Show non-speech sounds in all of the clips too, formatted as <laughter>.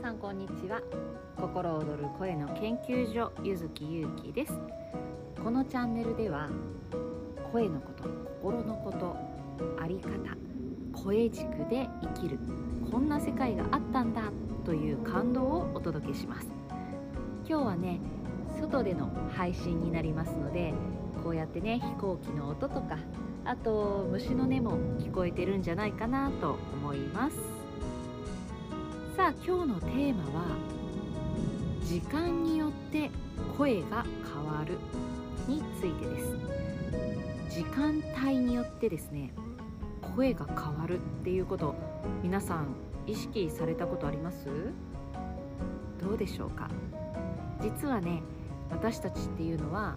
さんこんにちは。心躍る声の研究所ゆずきゆうきです。このチャンネルでは声のこと心のことあり方声軸で生きるこんな世界があったんだという感動をお届けします。今日はね外での配信になりますのでこうやってね飛行機の音とかあと虫の音も聞こえてるんじゃないかなと思います。さあ今日のテーマは時間によって声が変わるについてです。時間帯によってですね声が変わるっていうこと皆さん意識されたことあります？どうでしょうか？実はね私たちっていうのは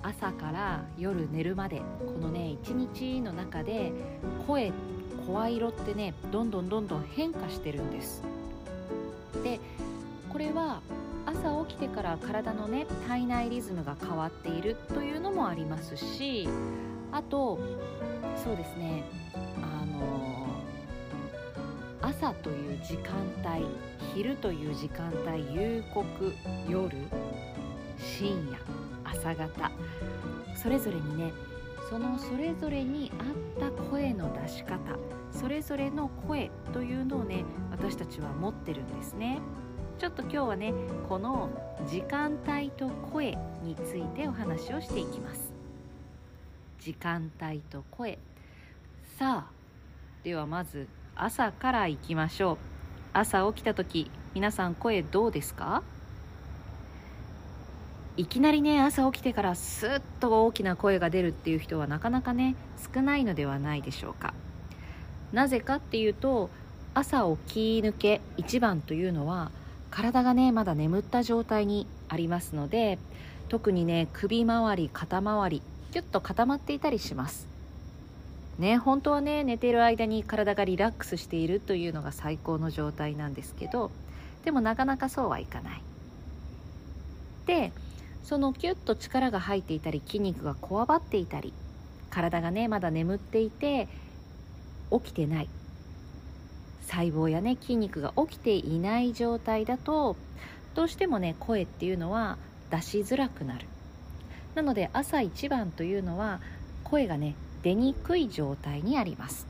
朝から夜寝るまでこのね一日の中で声声色ってねどんどんどんどん変化してるんです。でこれは朝起きてから体のね体内リズムが変わっているというのもありますしあとそうですねあの朝という時間帯昼という時間帯夕刻夜深夜朝方それぞれにねそのそれぞれに合った声の出し方それぞれの声というのをね私たちは持ってるんですね。ちょっと今日はねこの時間帯と声についてお話をしていきます。時間帯と声。さあではまず朝からいきましょう。朝起きた時皆さん声どうですか？いきなりね朝起きてからスッと大きな声が出るっていう人はなかなかね少ないのではないでしょうか。なぜかっていうと朝起き抜け一番というのは体がねまだ眠った状態にありますので特にね首周り肩周りキュッと固まっていたりします。ね本当はね寝ている間に体がリラックスしているというのが最高の状態なんですけどでもなかなかそうはいかない。でそのキュッと力が入っていたり筋肉がこわばっていたり体がねまだ眠っていて起きてない。細胞やね筋肉が起きていない状態だとどうしてもね声っていうのは出しづらくなる。なので朝一番というのは声がね出にくい状態にあります。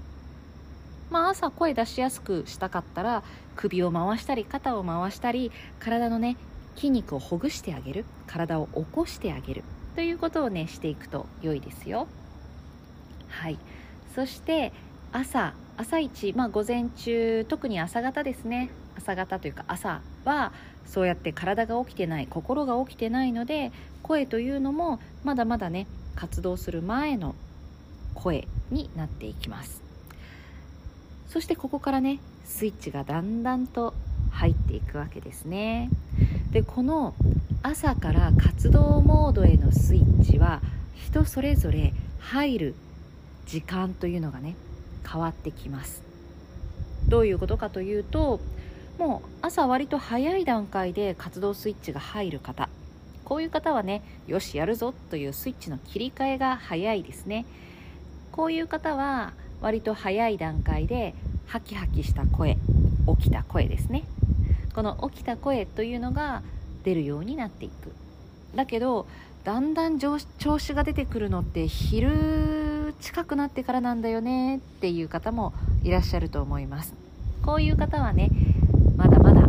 まあ朝声出しやすくしたかったら首を回したり肩を回したり体のね筋肉をほぐしてあげる体を起こしてあげるということをねしていくと良いですよ。はい。そして朝朝一まあ午前中特に朝方ですね。朝方というか朝はそうやって体が起きてない心が起きてないので声というのもまだまだね活動する前の声になっていきます。そしてここからねスイッチがだんだんと入っていくわけですね。でこの朝から活動モードへのスイッチは人それぞれ入る時間というのがね変わってきます。どういうことかというともう朝割と早い段階で活動スイッチが入る方。こういう方はねよしやるぞというスイッチの切り替えが早いですね。こういう方は割と早い段階でハキハキした声起きた声ですね。この起きた声というのが出るようになっていく。だけどだんだん調子が出てくるのって昼近くなってからなんだよねっていう方もいらっしゃると思います。こういう方はねまだまだ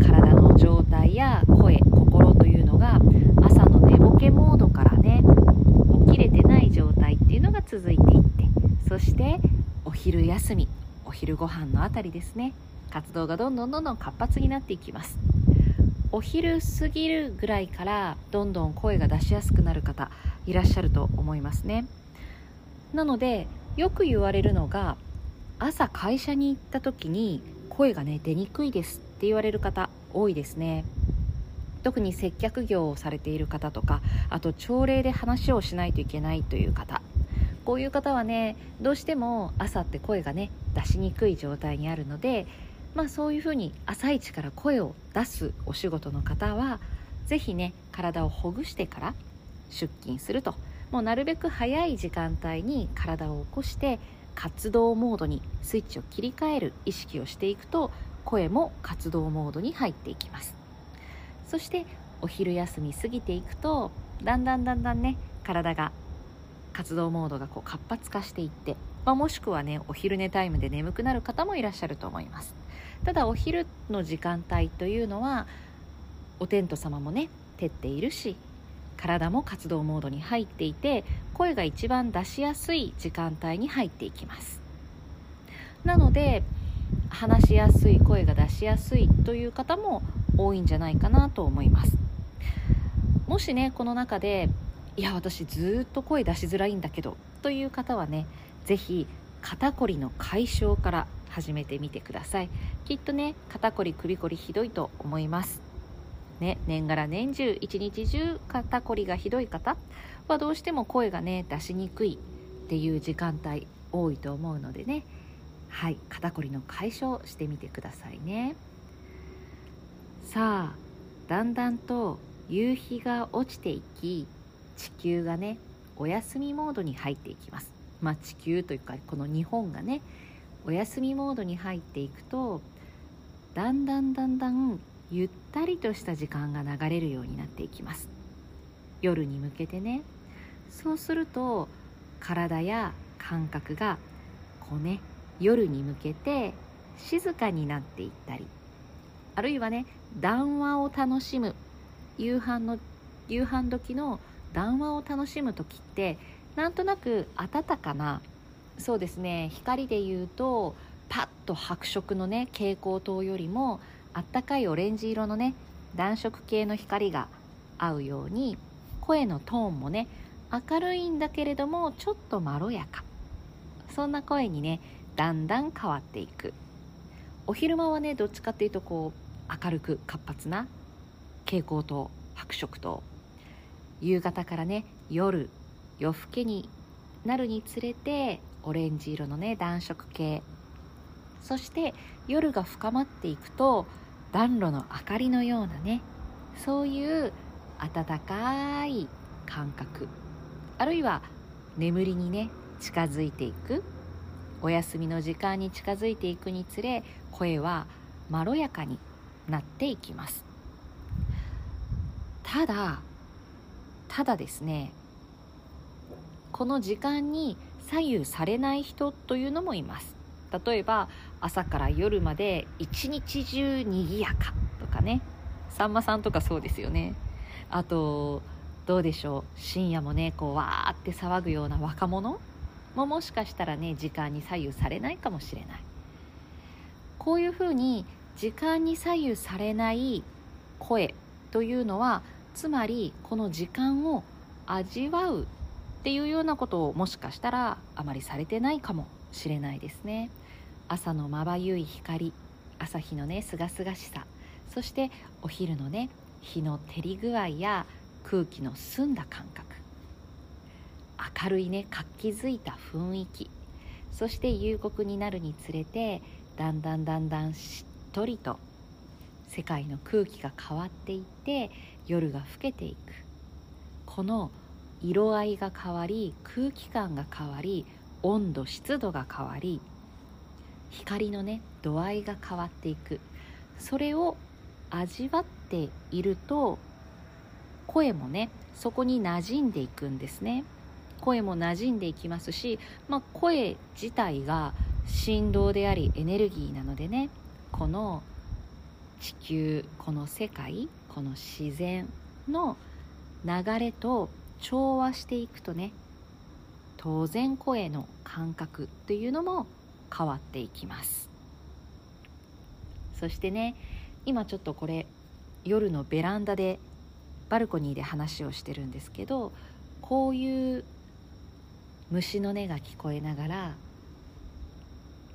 体の状態や声心というのが朝の寝ぼけモードからね起きれてない状態っていうのが続いていってそしてお昼休みお昼ご飯のあたりですね。活動がどんどんどんどん活発になっていきます。お昼過ぎるぐらいからどんどん声が出しやすくなる方いらっしゃると思いますね。なのでよく言われるのが朝会社に行った時に声がね出にくいですって言われる方多いですね。特に接客業をされている方とかあと朝礼で話をしないといけないという方こういう方はねどうしても朝って声がね出しにくい状態にあるのでまあ、そういうふうに朝一から声を出すお仕事の方は是非ね体をほぐしてから出勤すると。もうなるべく早い時間帯に体を起こして活動モードにスイッチを切り替える意識をしていくと声も活動モードに入っていきます。そしてお昼休み過ぎていくとだんだんだんだんね体が活動モードがこう活発化していって、まあ、もしくはねお昼寝タイムで眠くなる方もいらっしゃると思います。ただお昼の時間帯というのはお天道様もね照っているし体も活動モードに入っていて声が一番出しやすい時間帯に入っていきます。なので話しやすい声が出しやすいという方も多いんじゃないかなと思います。もしねこの中でいや私ずっと声出しづらいんだけどという方はね是非肩こりの解消から始めてみてください。きっとね肩こり首こりひどいと思います。ね年がら年中一日中肩こりがひどい方はどうしても声がね出しにくいっていう時間帯多いと思うのでね。はい肩こりの解消してみてくださいね。さあだんだんと夕日が落ちていき地球がねお休みモードに入っていきます。まあ地球というかこの日本がねお休みモードに入っていくとだんだんだんだんゆったりとした時間が流れるようになっていきます。夜に向けてね。そうすると体や感覚がこうね夜に向けて静かになっていったりあるいはね談話を楽しむ。夕飯の夕飯時の談話を楽しむ時ってなんとなく温かなそうですね。光で言うとパッと白色のね蛍光灯よりもあったかいオレンジ色のね暖色系の光が合うように声のトーンもね明るいんだけれどもちょっとまろやか。そんな声にねだんだん変わっていく。お昼間はねどっちかっていうとこう明るく活発な蛍光灯白色灯。夕方からね夜夜更けになるにつれてオレンジ色のね暖色系。そして夜が深まっていくと暖炉の明かりのようなねそういう温かい感覚。あるいは眠りにね近づいていく。お休みの時間に近づいていくにつれ声はまろやかになっていきます。ただただですねこの時間に左右されない人というのもいます。例えば朝から夜まで一日中にぎやかとかね。さんまさんとかそうですよね。あとどうでしょう。深夜もねこうわーって騒ぐような若者ももしかしたらね時間に左右されないかもしれない。こういうふうに時間に左右されない声というのはつまりこの時間を味わうっていうようなことをもしかしたらあまりされてないかもしれないですね。朝のまばゆい光朝日のねすがすがしさそしてお昼のね日の照り具合や空気の澄んだ感覚。明るいね活気づいた雰囲気。そして夕刻になるにつれてだんだんだんだんしっとりと世界の空気が変わっていって夜が更けていく。この色合いが変わり空気感が変わり温度湿度が変わり光のね度合いが変わっていく。それを味わっていると声もねそこに馴染んでいくんですね。声も馴染んでいきますし、まあ、声自体が振動でありエネルギーなのでねこの地球この世界この自然の流れと調和していくとね当然声の感覚っていうのも変わっていきます。そしてね今ちょっとこれ夜のベランダでバルコニーで話をしてるんですけどこういう虫の音が聞こえながら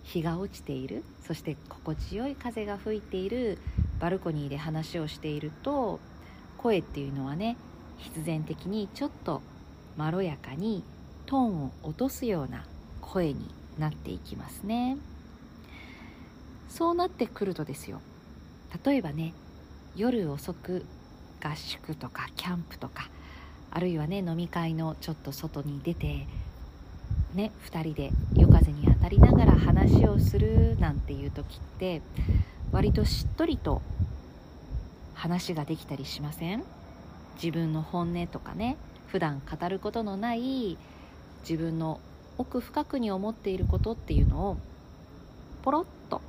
日が落ちているそして心地よい風が吹いているバルコニーで話をしていると声っていうのはね必然的にちょっとまろやかにトーンを落とすような声になっていきますね。そうなってくるとですよ。例えばね夜遅く合宿とかキャンプとかあるいはね飲み会のちょっと外に出てね2人で夜風に当たりながら話をするなんていう時って割としっとりと話ができたりしません？自分の本音とかね普段語ることのない自分の奥深くに思っていることっていうのをポロッと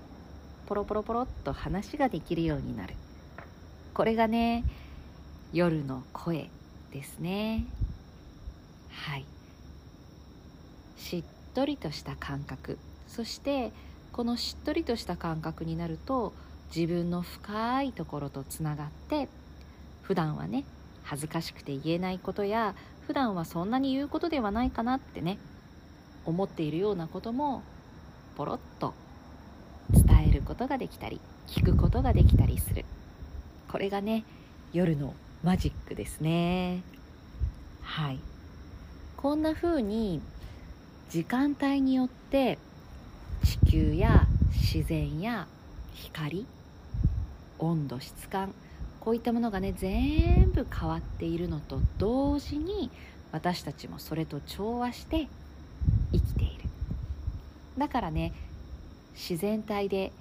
ポロポロポロっと話ができるようになる。これがね夜の声ですね。はい。しっとりとした感覚。そしてこのしっとりとした感覚になると自分の深いところとつながって普段はね恥ずかしくて言えないことや普段はそんなに言うことではないかなってね思っているようなこともポロッと伝えることができたり聞くことができたりする。これがね夜のマジックですね。はい。こんな風に時間帯によって地球や自然や光温度質感こういったものがね全部変わっているのと同時に私たちもそれと調和して生きている。だからね自然体で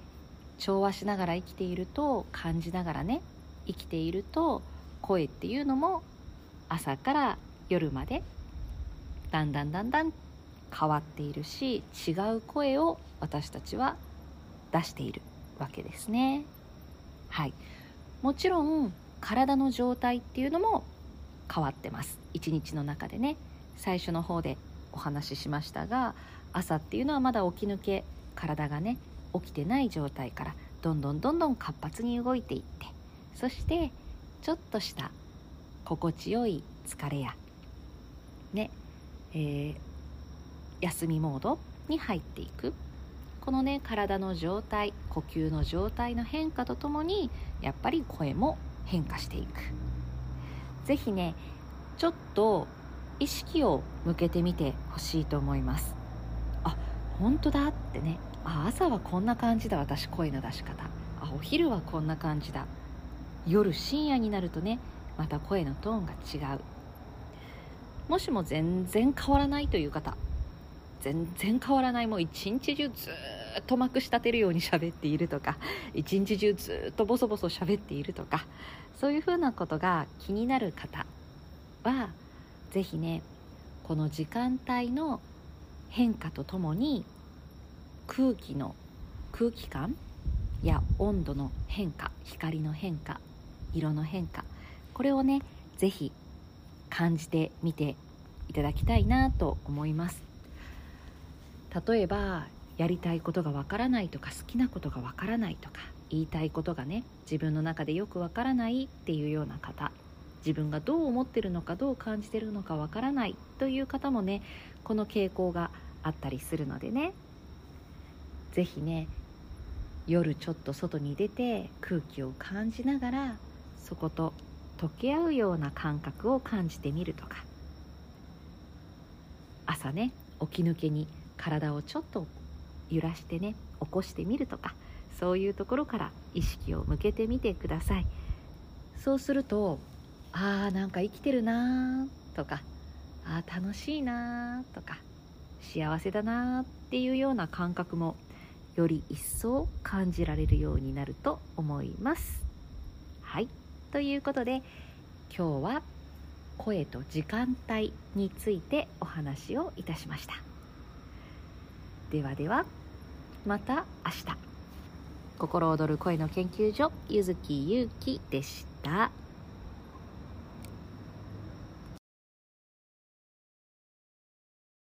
調和しながら生きていると感じながらね生きていると声っていうのも朝から夜までだんだんだんだん変わっているし違う声を私たちは出しているわけですね。はい。もちろん体の状態っていうのも変わってます。一日の中でね。最初の方でお話ししましたが朝っていうのはまだ起き抜け体がね起きてない状態からどんどんどんどん活発に動いていってそしてちょっとした心地よい疲れやね、えー、休みモードに入っていく。このね体の状態呼吸の状態の変化とともにやっぱり声も変化していく。是非ねちょっと意識を向けてみてほしいと思います。あ本当だってね。あ朝はこんな感じだ私声の出し方。あお昼はこんな感じだ。夜深夜になるとねまた声のトーンが違う。もしも全然変わらないという方全然変わらないもう一日中ずっっとまくし立てるように喋っているとか <laughs> 一日中ずっとボソボソ喋っているとかそういうふうなことが気になる方は是非ねこの時間帯の変化とともに空気の空気感や温度の変化光の変化色の変化これをね是非感じてみていただきたいなと思います。例えばやりたいことがわからないとか好きなことがわからないとか言いたいことがね自分の中でよくわからないっていうような方自分がどう思ってるのかどう感じてるのかわからないという方もねこの傾向があったりするのでね。是非ね夜ちょっと外に出て空気を感じながらそこと溶け合うような感覚を感じてみるとか。朝ね起き抜けに体をちょっと揺らしてね起こしてみるとかそういうところから意識を向けてみてください。そうするとあーなんか生きてるなーとかあー楽しいなーとか幸せだなーっていうような感覚もより一層感じられるようになると思います。はい。ということで今日は声と時間帯についてお話をいたしました。ではではまた明日心躍る声の研究所柚木ゆうきでした。